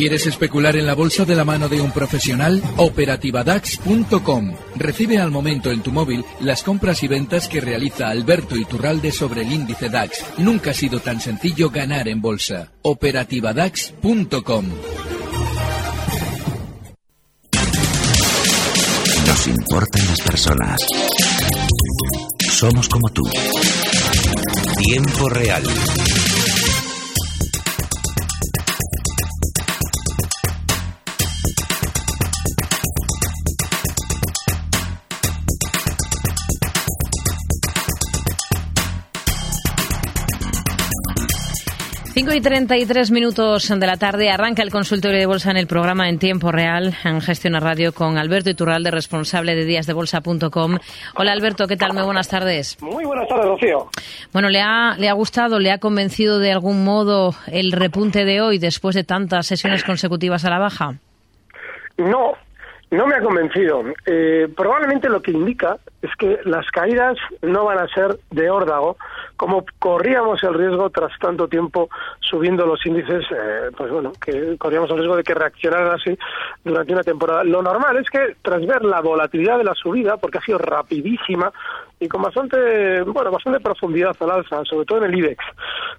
¿Quieres especular en la bolsa de la mano de un profesional? Operativadax.com. Recibe al momento en tu móvil las compras y ventas que realiza Alberto Iturralde sobre el índice DAX. Nunca ha sido tan sencillo ganar en bolsa. Operativadax.com. Nos importan las personas. Somos como tú. Tiempo real. Cinco y 33 minutos de la tarde arranca el consultorio de bolsa en el programa en tiempo real en Gestión Radio con Alberto Iturralde, responsable de díasdebolsa.com. Hola Alberto, ¿qué tal? Muy buenas tardes. Muy buenas tardes, Rocío. Bueno, ¿le ha, ¿le ha gustado, le ha convencido de algún modo el repunte de hoy después de tantas sesiones consecutivas a la baja? No, no me ha convencido. Eh, probablemente lo que indica es que las caídas no van a ser de órdago, como corríamos el riesgo tras tanto tiempo subiendo los índices, eh, pues bueno, que corríamos el riesgo de que reaccionaran así durante una temporada. Lo normal es que tras ver la volatilidad de la subida, porque ha sido rapidísima y con bastante, bueno, bastante profundidad al alza, sobre todo en el IBEX,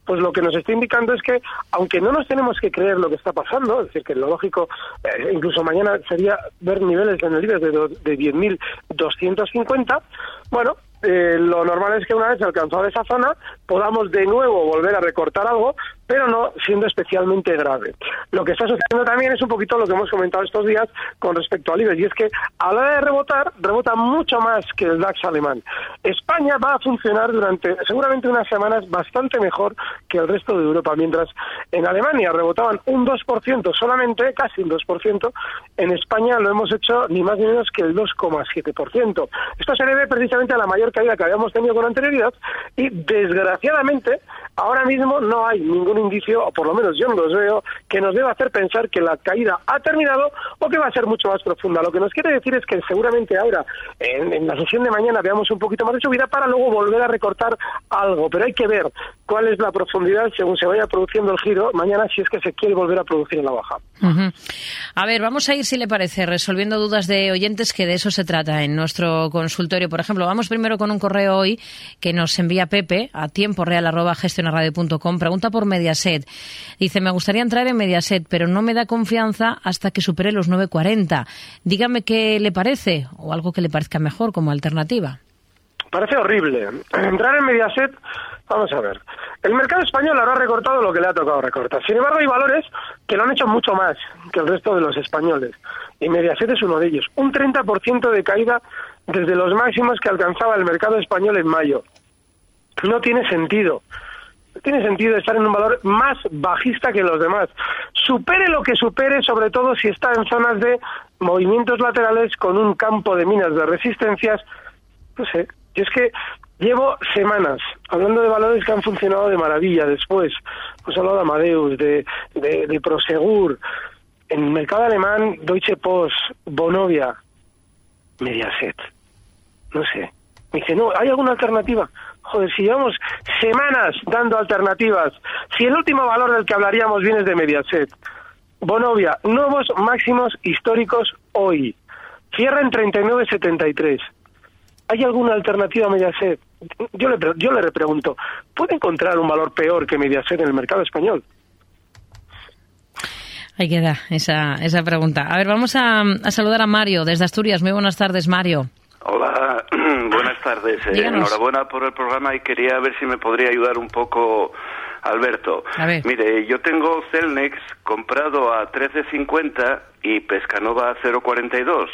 pues lo que nos está indicando es que, aunque no nos tenemos que creer lo que está pasando, es decir, que lo lógico, eh, incluso mañana sería ver niveles en el IBEX de, de 10.250, bueno, eh, lo normal es que una vez alcanzada esa zona podamos de nuevo volver a recortar algo, pero no siendo especialmente grave. Lo que está sucediendo también es un poquito lo que hemos comentado estos días con respecto al IBEX, y es que a la hora de rebotar, rebota mucho más que el DAX alemán. España va a funcionar durante seguramente unas semanas bastante mejor que el resto de Europa, mientras en Alemania rebotaban un 2% solamente, casi un 2%, en España lo hemos hecho ni más ni menos que el 2,7%. Esto se debe precisamente a la mayor caída que habíamos tenido con anterioridad y desgraciadamente ahora mismo no hay ningún indicio, o por lo menos yo no los veo, que nos deba hacer pensar que la caída ha terminado o que va a ser mucho más profunda. Lo que nos quiere decir es que seguramente ahora, en, la sesión de mañana, veamos un poquito más de subida para luego volver a recortar algo, pero hay que ver cuál es la profundidad según se vaya produciendo el giro mañana si es que se quiere volver a producir en la baja. A ver, vamos a ir, si le parece, resolviendo dudas de oyentes, que de eso se trata en nuestro consultorio. Por ejemplo, vamos primero con un correo hoy que nos envía Pepe a tiempo real arroba gestionaradio.com. Pregunta por Mediaset. Dice, me gustaría entrar en Mediaset, pero no me da confianza hasta que supere los 9.40. Dígame qué le parece o algo que le parezca mejor como alternativa. Parece horrible. Entrar en Mediaset, vamos a ver. El mercado español habrá recortado lo que le ha tocado recortar. Sin embargo, hay valores que lo han hecho mucho más que el resto de los españoles. Y Mediaset es uno de ellos. Un 30% de caída desde los máximos que alcanzaba el mercado español en mayo. No tiene sentido. Tiene sentido estar en un valor más bajista que los demás. Supere lo que supere, sobre todo si está en zonas de movimientos laterales con un campo de minas de resistencias. No sé, y es que llevo semanas hablando de valores que han funcionado de maravilla después. Pues he hablado de Amadeus, de, de, de Prosegur, en el mercado alemán, Deutsche Post, Bonovia, Mediaset. No sé. Me dice, no, ¿hay alguna alternativa? Joder, si llevamos semanas dando alternativas, si el último valor del que hablaríamos viene de Mediaset, Bonovia, nuevos máximos históricos hoy, cierra en 39.73. ¿Hay alguna alternativa a Mediaset? Yo le, yo le repregunto, ¿puede encontrar un valor peor que Mediaset en el mercado español? Ahí queda esa, esa pregunta. A ver, vamos a, a saludar a Mario desde Asturias. Muy buenas tardes, Mario. Hola, tardes. Eh, enhorabuena por el programa y quería ver si me podría ayudar un poco Alberto. A ver. Mire, yo tengo Celnex comprado a 13.50 y Pescanova a 0.42.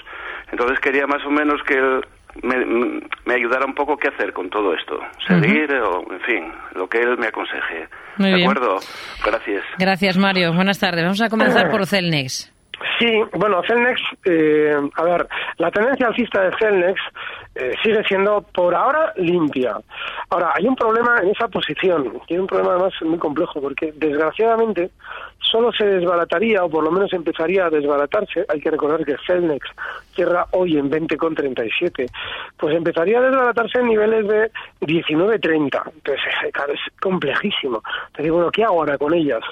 Entonces quería más o menos que el, me, ayudará un poco qué hacer con todo esto. Seguir o, en fin, lo que él me aconseje. ¿De acuerdo? Gracias. Gracias, Mario. Buenas tardes. Vamos a comenzar por Celnex. Sí, bueno, Celnex, eh, a ver, la tendencia alcista de Celnex eh, sigue siendo por ahora limpia. Ahora, hay un problema en esa posición, tiene un problema además muy complejo, porque desgraciadamente solo se desbarataría, o por lo menos empezaría a desbaratarse, hay que recordar que Celnex cierra hoy en 20,37, pues empezaría a desbaratarse en niveles de 19,30. Entonces, claro, es complejísimo. Te digo, bueno, ¿qué hago ahora con ellas?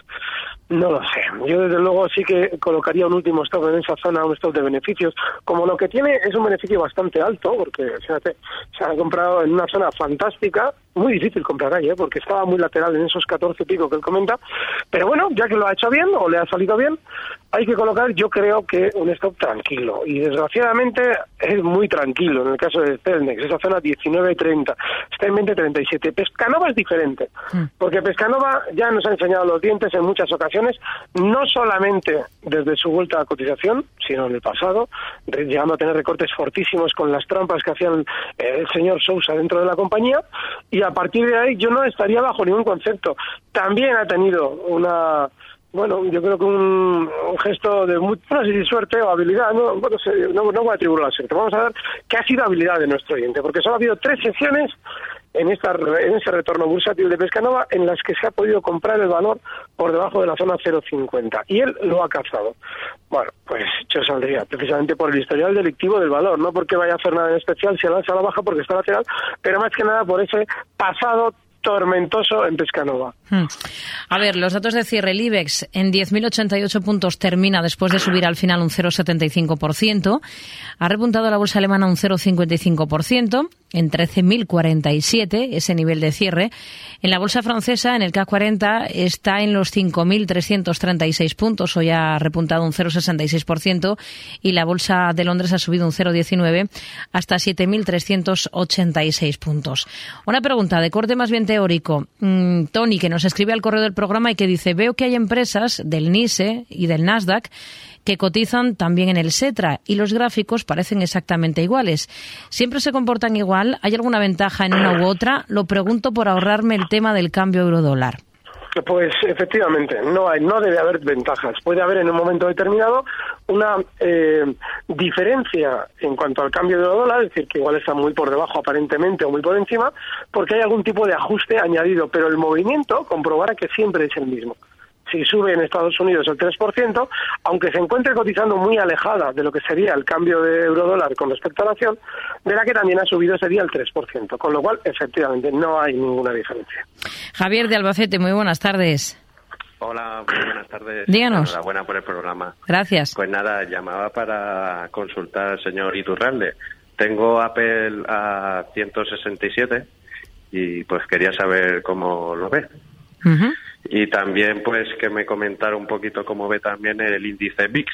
No lo sé. Yo desde luego sí que colocaría un último stop en esa zona, un stop de beneficios. Como lo que tiene es un beneficio bastante alto, porque fíjate, se ha comprado en una zona fantástica, muy difícil comprar ahí, ¿eh? porque estaba muy lateral en esos 14 pico que él comenta. Pero bueno, ya que lo ha hecho bien o le ha salido bien, hay que colocar, yo creo que un stop tranquilo. Y desgraciadamente es muy tranquilo en el caso de Celnex, esa zona 19.30, está en 20.37. Pescanova es diferente, mm. porque Pescanova ya nos ha enseñado los dientes en muchas ocasiones, no solamente desde su vuelta a cotización, sino en el pasado, llegando a tener recortes fortísimos con las trampas que hacían eh, el señor Sousa dentro de la compañía, y a partir de ahí yo no estaría bajo ningún concepto. También ha tenido una bueno, yo creo que un, gesto de si suerte o habilidad, no, bueno, no, no voy a atribuir la suerte. Vamos a ver qué ha sido habilidad de nuestro oyente, porque solo ha habido tres sesiones en, esta, en ese retorno bursátil de Pescanova en las que se ha podido comprar el valor por debajo de la zona 0,50 y él lo ha cazado. Bueno, pues yo saldría precisamente por el historial delictivo del valor, no porque vaya a hacer nada en especial si lanza a la baja porque está lateral, pero más que nada por ese pasado tormentoso en Pescanova. Hmm. A ver, los datos de cierre, el IBEX en 10.088 puntos termina después de subir al final un 0,75%. Ha repuntado la bolsa alemana un 0,55% en 13.047, ese nivel de cierre. En la bolsa francesa, en el CAC 40, está en los 5.336 puntos, hoy ha repuntado un 0,66%, y la bolsa de Londres ha subido un 0,19 hasta 7.386 puntos. Una pregunta de corte más bien teórico. Mm, Tony, que nos escribe al correo del programa y que dice, veo que hay empresas del NISE y del Nasdaq que cotizan también en el SETRA y los gráficos parecen exactamente iguales. ¿Siempre se comportan igual? ¿Hay alguna ventaja en una u otra? Lo pregunto por ahorrarme el tema del cambio euro-dólar. Pues efectivamente, no hay, no debe haber ventajas. Puede haber en un momento determinado una eh, diferencia en cuanto al cambio de dólar, es decir, que igual está muy por debajo aparentemente o muy por encima, porque hay algún tipo de ajuste añadido, pero el movimiento comprobará que siempre es el mismo si sube en Estados Unidos el 3%, aunque se encuentre cotizando muy alejada de lo que sería el cambio de euro-dólar con respecto a la acción, verá que también ha subido ese día el 3%, con lo cual, efectivamente, no hay ninguna diferencia. Javier de Albacete, muy buenas tardes. Hola, muy buenas tardes. Díganos. Enhorabuena por el programa. Gracias. Pues nada, llamaba para consultar al señor Iturralde. Tengo Apple a 167 y pues quería saber cómo lo ve. Y también, pues, que me comentara un poquito cómo ve también el índice VIX.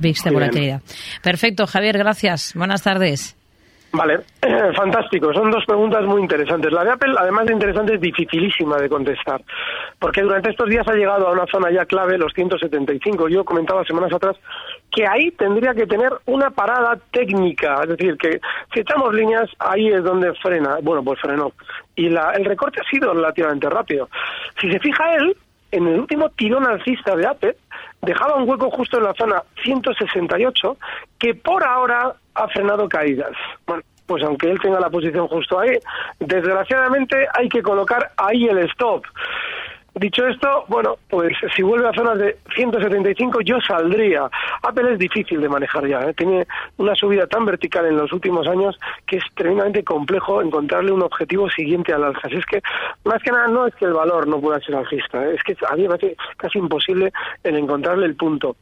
VIX de volatilidad. Perfecto, Javier, gracias. Buenas tardes. Vale, fantástico. Son dos preguntas muy interesantes. La de Apple, además de interesante, es dificilísima de contestar, porque durante estos días ha llegado a una zona ya clave, los 175. Yo comentaba semanas atrás que ahí tendría que tener una parada técnica, es decir, que si echamos líneas, ahí es donde frena. Bueno, pues frenó. Y la, el recorte ha sido relativamente rápido. Si se fija él, en el último tirón alcista de Apple, dejaba un hueco justo en la zona 168 que por ahora ha frenado caídas. Bueno, pues aunque él tenga la posición justo ahí, desgraciadamente hay que colocar ahí el stop. Dicho esto, bueno, pues si vuelve a zonas de 175 yo saldría. Apple es difícil de manejar ya, ¿eh? tiene una subida tan vertical en los últimos años que es tremendamente complejo encontrarle un objetivo siguiente al alza. Así es que, más que nada, no es que el valor no pueda ser alcista, ¿eh? es que a mí me parece casi imposible el encontrarle el punto.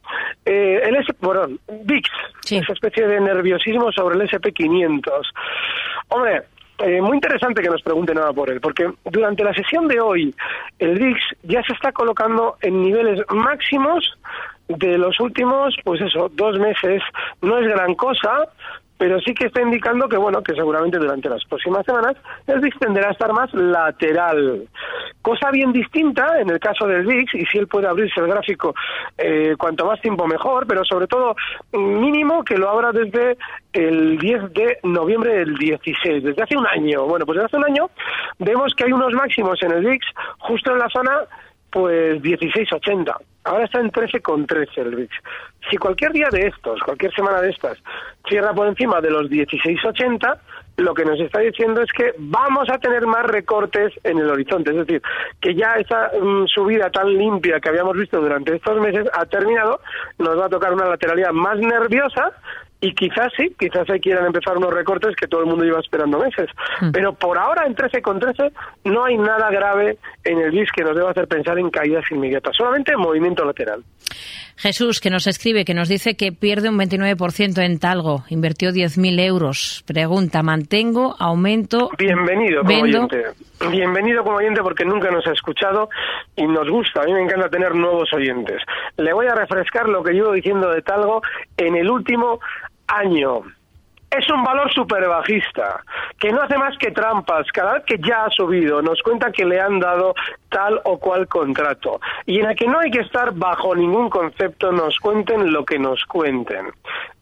Eh, el S, bueno, VIX, esa especie de nerviosismo sobre el SP500. Hombre, eh, muy interesante que nos pregunten nada por él, porque durante la sesión de hoy el VIX ya se está colocando en niveles máximos de los últimos, pues eso, dos meses. No es gran cosa, pero sí que está indicando que, bueno, que seguramente durante las próximas semanas el VIX tenderá a estar más lateral. Cosa bien distinta en el caso del VIX, y si él puede abrirse el gráfico eh, cuanto más tiempo mejor, pero sobre todo mínimo que lo abra desde el 10 de noviembre del 16, desde hace un año. Bueno, pues desde hace un año vemos que hay unos máximos en el VIX justo en la zona pues 16.80. Ahora está en 13,13 el VIX. Si cualquier día de estos, cualquier semana de estas, cierra por encima de los 16,80, lo que nos está diciendo es que vamos a tener más recortes en el horizonte. Es decir, que ya esa mm, subida tan limpia que habíamos visto durante estos meses ha terminado, nos va a tocar una lateralidad más nerviosa y quizás sí, quizás ahí quieran empezar unos recortes que todo el mundo iba esperando meses. Hmm. Pero por ahora, en 13 con 13, no hay nada grave en el BIS que nos deba hacer pensar en caídas inmediatas, solamente movimiento lateral. Jesús, que nos escribe, que nos dice que pierde un 29% en Talgo, invirtió 10.000 euros. Pregunta, ¿mantengo, aumento? Bienvenido como oyente. Bienvenido como oyente porque nunca nos ha escuchado y nos gusta. A mí me encanta tener nuevos oyentes. Le voy a refrescar lo que llevo diciendo de Talgo en el último año es un valor súper bajista, que no hace más que trampas. Cada vez que ya ha subido, nos cuenta que le han dado tal o cual contrato. Y en la que no hay que estar bajo ningún concepto, nos cuenten lo que nos cuenten.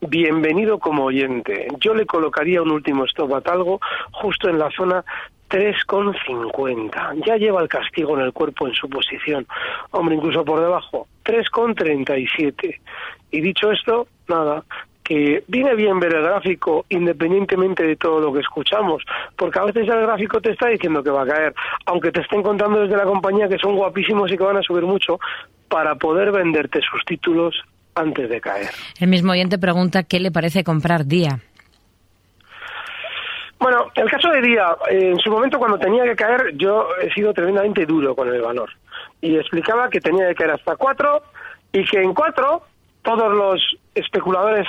Bienvenido como oyente. Yo le colocaría un último stop a Talgo justo en la zona 3,50. Ya lleva el castigo en el cuerpo en su posición. Hombre, incluso por debajo. 3,37. Y dicho esto, nada, que viene bien ver el gráfico independientemente de todo lo que escuchamos, porque a veces el gráfico te está diciendo que va a caer, aunque te estén contando desde la compañía que son guapísimos y que van a subir mucho, para poder venderte sus títulos antes de caer. El mismo oyente pregunta qué le parece comprar día. Bueno, el caso de Día, en su momento cuando tenía que caer, yo he sido tremendamente duro con el valor. Y explicaba que tenía que caer hasta cuatro y que en cuatro todos los especuladores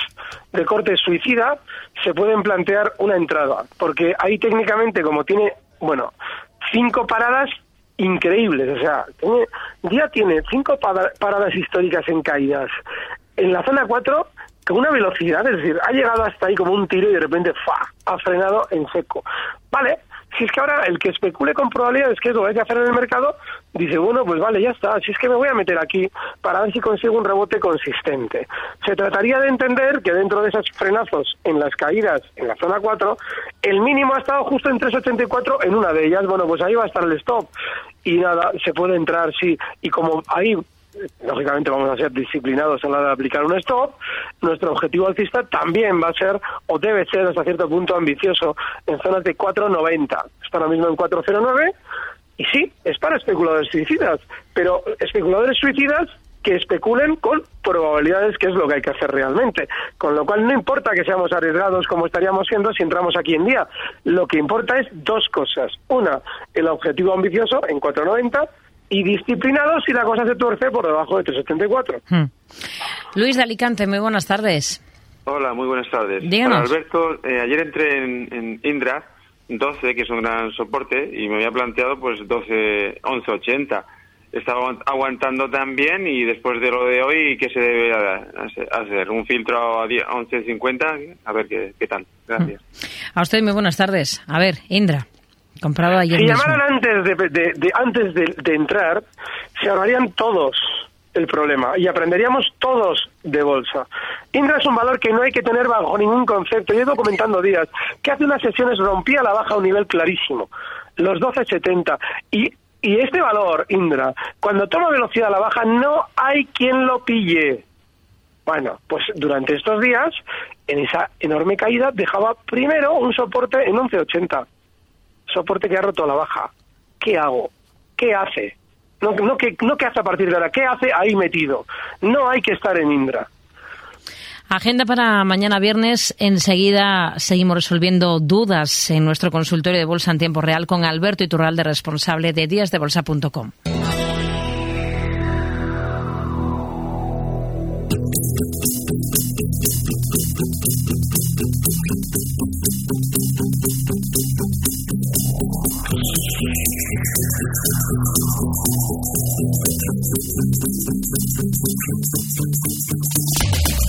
de corte suicida se pueden plantear una entrada, porque ahí técnicamente como tiene, bueno, cinco paradas increíbles, o sea, ya tiene cinco paradas históricas en caídas. En la zona 4 con una velocidad, es decir, ha llegado hasta ahí como un tiro y de repente ¡fa! ha frenado en seco. Vale, si es que ahora el que especule con probabilidades que es lo que hay que hacer en el mercado, dice, bueno, pues vale, ya está, si es que me voy a meter aquí para ver si consigo un rebote consistente. Se trataría de entender que dentro de esos frenazos en las caídas en la zona 4, el mínimo ha estado justo en 3,84 en una de ellas, bueno, pues ahí va a estar el stop. Y nada, se puede entrar, sí, y como ahí lógicamente vamos a ser disciplinados a la hora de aplicar un stop, nuestro objetivo alcista también va a ser o debe ser hasta cierto punto ambicioso en zonas de 4.90. Está ahora mismo en 4.09 y sí, es para especuladores suicidas, pero especuladores suicidas que especulen con probabilidades, que es lo que hay que hacer realmente. Con lo cual no importa que seamos arriesgados como estaríamos siendo si entramos aquí en día. Lo que importa es dos cosas. Una, el objetivo ambicioso en 490 y disciplinados si la cosa se tuerce por debajo de 374. Hmm. Luis de Alicante, muy buenas tardes. Hola, muy buenas tardes. Díganos. Alberto, eh, ayer entré en, Indra 12, que es un gran soporte, y me había planteado pues 12, 11.80. Estaba aguantando también y después de lo de hoy, ¿qué se debe hacer? ¿Un filtro a 11.50? A ver qué, qué tal. Gracias. A usted muy buenas tardes. A ver, Indra. Comprado ayer si llamaran antes de, antes de, entrar, se ahorrarían todos el problema y aprenderíamos todos de bolsa. Indra es un valor que no hay que tener bajo ningún concepto. Yo he ido comentando días que hace unas sesiones rompía la baja a un nivel clarísimo, los 12.70. Y, y este valor, Indra, cuando toma velocidad a la baja, no hay quien lo pille. Bueno, pues durante estos días, en esa enorme caída, dejaba primero un soporte en 11.80 soporte que ha roto la baja. ¿Qué hago? ¿Qué hace? No, no, que, no qué hace a partir de ahora, ¿qué hace ahí metido? No hay que estar en Indra. Agenda para mañana viernes. Enseguida seguimos resolviendo dudas en nuestro consultorio de bolsa en tiempo real con Alberto Iturralde, responsable de díasdebolsa.com.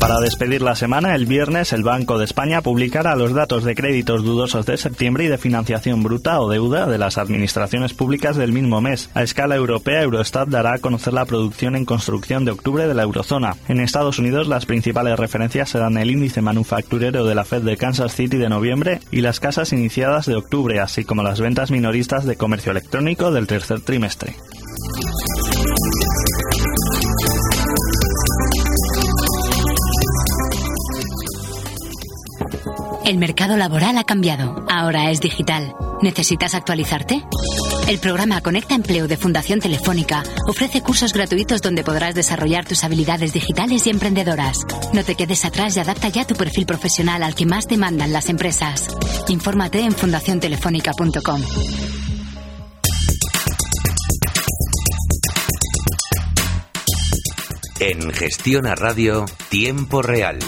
Para despedir la semana, el viernes el Banco de España publicará los datos de créditos dudosos de septiembre y de financiación bruta o deuda de las administraciones públicas del mismo mes. A escala europea, Eurostat dará a conocer la producción en construcción de octubre de la eurozona. En Estados Unidos, las principales referencias serán el índice manufacturero de la Fed de Kansas City de noviembre y las casas iniciadas de octubre, así como las ventas minoristas de comercio electrónico del tercer trimestre. El mercado laboral ha cambiado. Ahora es digital. ¿Necesitas actualizarte? El programa Conecta Empleo de Fundación Telefónica ofrece cursos gratuitos donde podrás desarrollar tus habilidades digitales y emprendedoras. No te quedes atrás y adapta ya tu perfil profesional al que más demandan las empresas. Infórmate en fundaciontelefónica.com. En Gestión a Radio, Tiempo Real.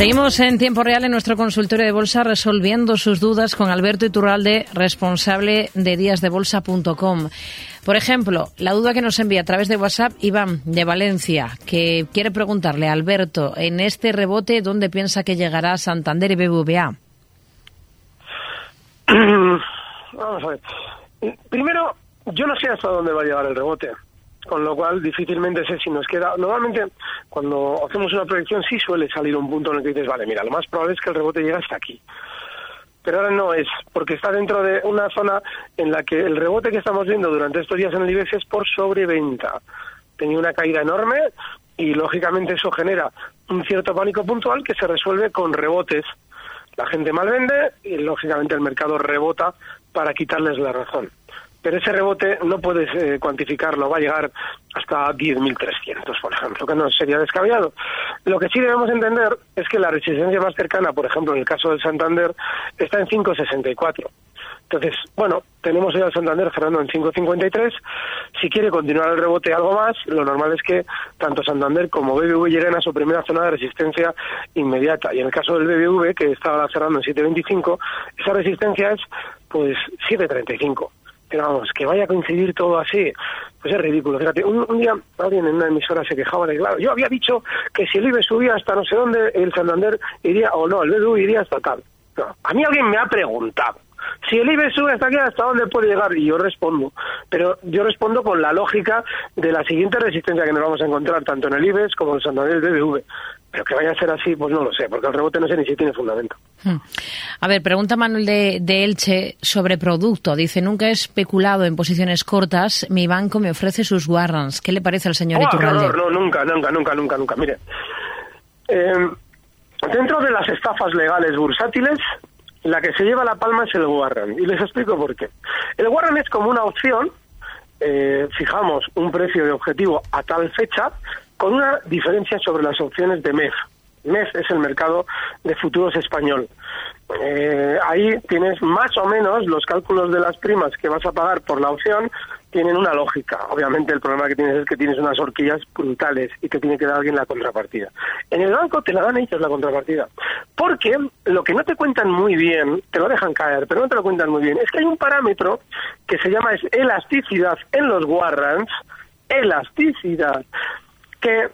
Seguimos en tiempo real en nuestro consultorio de bolsa resolviendo sus dudas con Alberto Iturralde, responsable de díasdebolsa.com. Por ejemplo, la duda que nos envía a través de WhatsApp Iván de Valencia, que quiere preguntarle a Alberto, en este rebote, ¿dónde piensa que llegará Santander y BBVA? Vamos a ver. Primero, yo no sé hasta dónde va a llegar el rebote con lo cual difícilmente sé si nos queda. Normalmente, cuando hacemos una proyección, sí suele salir un punto en el que dices, vale, mira, lo más probable es que el rebote llegue hasta aquí. Pero ahora no es, porque está dentro de una zona en la que el rebote que estamos viendo durante estos días en el IBEX es por sobreventa. Tenía una caída enorme y, lógicamente, eso genera un cierto pánico puntual que se resuelve con rebotes. La gente mal vende y, lógicamente, el mercado rebota para quitarles la razón pero ese rebote no puedes eh, cuantificarlo, va a llegar hasta 10.300, por ejemplo, que no sería descabellado. Lo que sí debemos entender es que la resistencia más cercana, por ejemplo, en el caso del Santander, está en 5.64. Entonces, bueno, tenemos ya al Santander cerrando en 5.53. Si quiere continuar el rebote algo más, lo normal es que tanto Santander como BBV lleguen a su primera zona de resistencia inmediata. Y en el caso del BBV, que estaba cerrando en 7.25, esa resistencia es pues 7.35 pero vamos, que vaya a coincidir todo así, pues es ridículo. Fíjate, un, día alguien en una emisora se quejaba de, claro, yo había dicho que si el IBE subía hasta no sé dónde, el Santander iría, o no, el BDU iría hasta tal. a mí alguien me ha preguntado, si el IBE sube hasta aquí, ¿hasta dónde puede llegar? Y yo respondo. Pero yo respondo con la lógica de la siguiente resistencia que nos vamos a encontrar tanto en el IBEX como en el Santander BBV. Pero que vaya a ser así, pues no lo sé, porque el rebote no sé ni si tiene fundamento. Hmm. A ver, pregunta Manuel de, Elche sobre producto. Dice, nunca he especulado en posiciones cortas, mi banco me ofrece sus warrants. ¿Qué le parece al señor oh, No, no, nunca, nunca, nunca, nunca, nunca. Mire, eh, dentro de las estafas legales bursátiles, la que se lleva la palma es el warrant. Y les explico por qué. El warrant es como una opción, eh, fijamos un precio de objetivo a tal fecha, con una diferencia sobre las opciones de MEF. MEF es el mercado de futuros español. Eh, ahí tienes más o menos los cálculos de las primas que vas a pagar por la opción tienen una lógica. Obviamente el problema que tienes es que tienes unas horquillas brutales y que tiene que dar alguien la contrapartida. En el banco te la dan ellos la contrapartida. Porque lo que no te cuentan muy bien, te lo dejan caer, pero no te lo cuentan muy bien, es que hay un parámetro que se llama elasticidad en los warrants, elasticidad que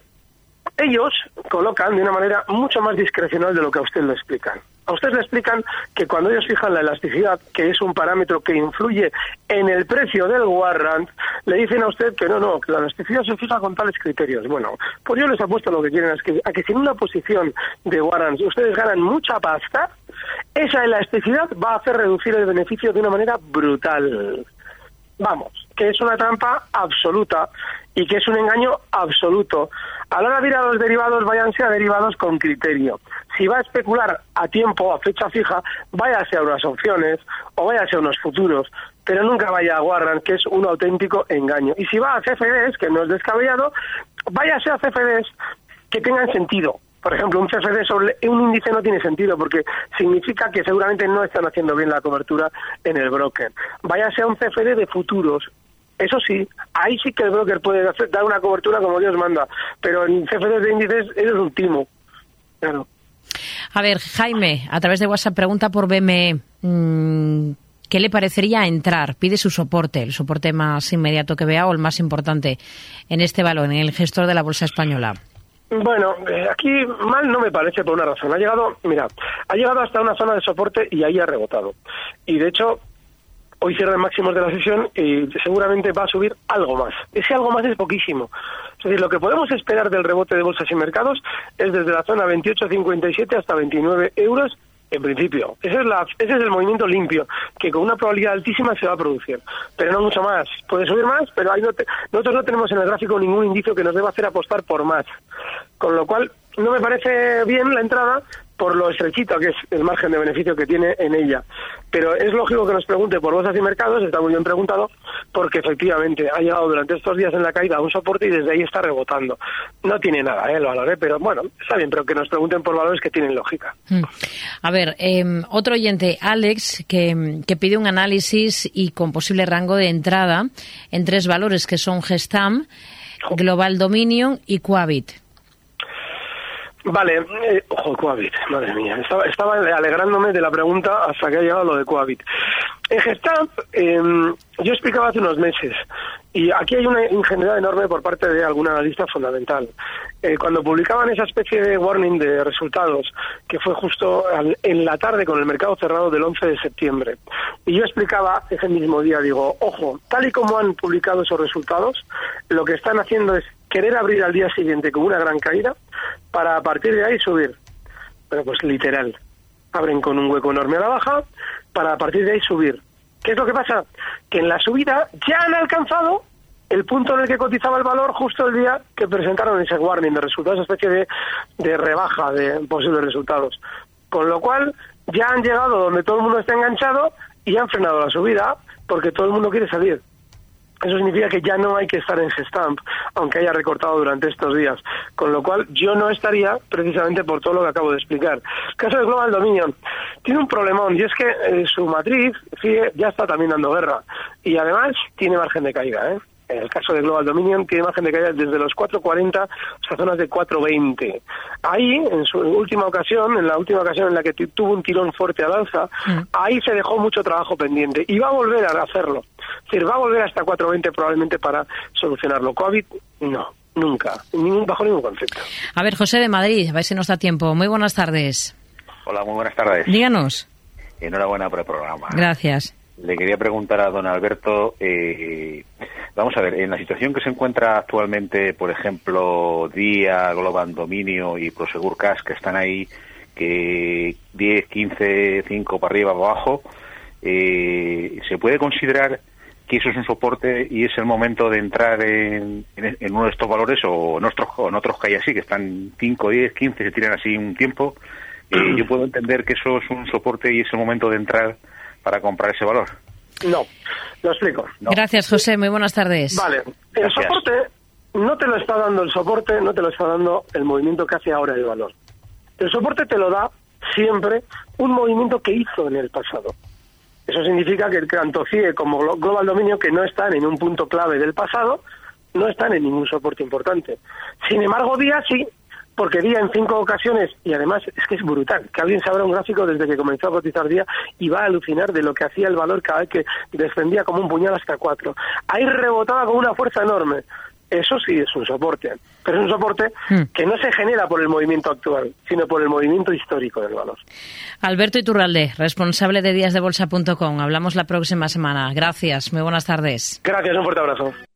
ellos colocan de una manera mucho más discrecional de lo que a usted le explican. A usted le explican que cuando ellos fijan la elasticidad, que es un parámetro que influye en el precio del warrant, le dicen a usted que no, no, que la elasticidad se fija con tales criterios. Bueno, pues yo les apuesto lo que quieren es que, a que si en una posición de warrants ustedes ganan mucha pasta, esa elasticidad va a hacer reducir el beneficio de una manera brutal. Vamos, que es una trampa absoluta y que es un engaño absoluto. A la hora de ir a los derivados, váyanse a derivados con criterio. Si va a especular a tiempo, a fecha fija, váyase a unas opciones o váyase a unos futuros, pero nunca vaya a Warren, que es un auténtico engaño. Y si va a CFDs, que no es descabellado, váyase a CFDs que tengan sentido, por ejemplo, un CFD sobre un índice no tiene sentido porque significa que seguramente no están haciendo bien la cobertura en el broker. Váyase a un CFD de futuros. Eso sí, ahí sí que el broker puede dar una cobertura como Dios manda, pero en CFD de índices es un timo. A ver, Jaime, a través de WhatsApp pregunta por BME. Mm, ¿qué le parecería entrar? Pide su soporte, el soporte más inmediato que vea o el más importante en este valor, en el gestor de la Bolsa Española. Bueno, eh, aquí mal no me parece por una razón. Ha llegado, mira, ha llegado hasta una zona de soporte y ahí ha rebotado. Y de hecho, hoy cierra máximos de la sesión y seguramente va a subir algo más. Ese algo más es poquísimo. Es decir, lo que podemos esperar del rebote de bolsas y mercados es desde la zona 28,57 hasta 29 euros en principio. Ese es, la, ese es el movimiento limpio, que con una probabilidad altísima se va a producir. Pero no mucho más. Puede subir más, pero hay nosotros no tenemos en el gráfico ningún indicio que nos deba hacer apostar por más. Con lo cual, no me parece bien la entrada, por lo estrechito que es el margen de beneficio que tiene en ella. Pero es lógico que nos pregunte por bolsas y mercados, está muy bien preguntado, porque efectivamente ha llegado durante estos días en la caída a un soporte y desde ahí está rebotando. No tiene nada, ¿eh? lo valoré, pero bueno, está bien, pero que nos pregunten por valores que tienen lógica. Hmm. A ver, em, otro oyente, Alex, que, que pide un análisis y con posible rango de entrada en tres valores que son Gestam, Global Dominion y Quabit. Vale, eh, ojo, Coavit, madre mía. Estaba, estaba alegrándome de la pregunta hasta que ha llegado lo de Coavit. En Gestamp, em, yo explicaba hace unos meses, y aquí hay una ingenuidad enorme por parte de algún analista fundamental. Eh, cuando publicaban esa especie de warning de resultados, que fue justo en la tarde con el mercado cerrado del 11 de septiembre, y yo explicaba ese mismo día, digo, ojo, tal y como han publicado esos resultados, lo que están haciendo es querer abrir al día siguiente con una gran caída para a partir de ahí subir. Pero pues literal. Abren con un hueco enorme a la baja para a partir de ahí subir. ¿Qué es lo que pasa? Que en la subida ya han alcanzado el punto en el que cotizaba el valor justo el día que presentaron ese warning de resultados, esa especie de, de rebaja de posibles resultados. Con lo cual ya han llegado donde todo el mundo está enganchado y han frenado la subida porque todo el mundo quiere salir. Eso significa que ya no hay que estar en Gestamp, aunque haya recortado durante estos días. Con lo cual, yo no estaría precisamente por todo lo que acabo de explicar. Caso de Global Dominion tiene un problemón y es que eh, su matriz, FIE, ya está también dando guerra. Y además tiene margen de caída, ¿eh? En el caso de Global Dominion tiene margen de caída desde los 4.40 hasta zonas de 4.20. Ahí, en su última ocasión, en la última ocasión en la que tuvo un tirón fuerte al alza, mm. ahí se dejó mucho trabajo pendiente y va a volver a hacerlo. Es decir, va a volver hasta 4.20 probablemente para solucionarlo. COVID, no. Nunca, ningún, bajo ningún concepto. A ver, José de Madrid, a ver si nos da tiempo. Muy buenas tardes. Hola, muy buenas tardes. Díganos. Enhorabuena por el programa. Gracias. Le quería preguntar a don Alberto, eh, vamos a ver, en la situación que se encuentra actualmente, por ejemplo, Día, Global Dominio y Prosegur Cash, que están ahí, que 10, 15, 5 para arriba, para abajo, eh, ¿se puede considerar que eso es un soporte y es el momento de entrar en, uno de estos valores o en otros, en otros que hay así, que están 5, 10, 15, se tiran así un tiempo? Eh, yo puedo entender que eso es un soporte y es el momento de entrar para comprar ese valor? No, lo explico. Gracias, José. Muy buenas tardes. Vale, el soporte no te lo está dando el soporte, no te lo está dando el movimiento que hace ahora el valor. El soporte te lo da siempre un movimiento que hizo en el pasado. Eso significa que tanto CIE como Global Dominio, que no están en un punto clave del pasado, no están en ningún soporte importante. Sin embargo, día sí, porque día en cinco ocasiones, y además es que es brutal, que alguien se abra un gráfico desde que comenzó a cotizar día y va a alucinar de lo que hacía el valor cada vez que descendía como un puñal hasta cuatro. Ahí rebotaba con una fuerza enorme. Eso sí es un soporte, pero es un soporte hmm. que no se genera por el movimiento actual, sino por el movimiento histórico del valor. Alberto Iturralde, responsable de díasdebolsa.com. Hablamos la próxima semana. Gracias, muy buenas tardes. Gracias, un fuerte abrazo.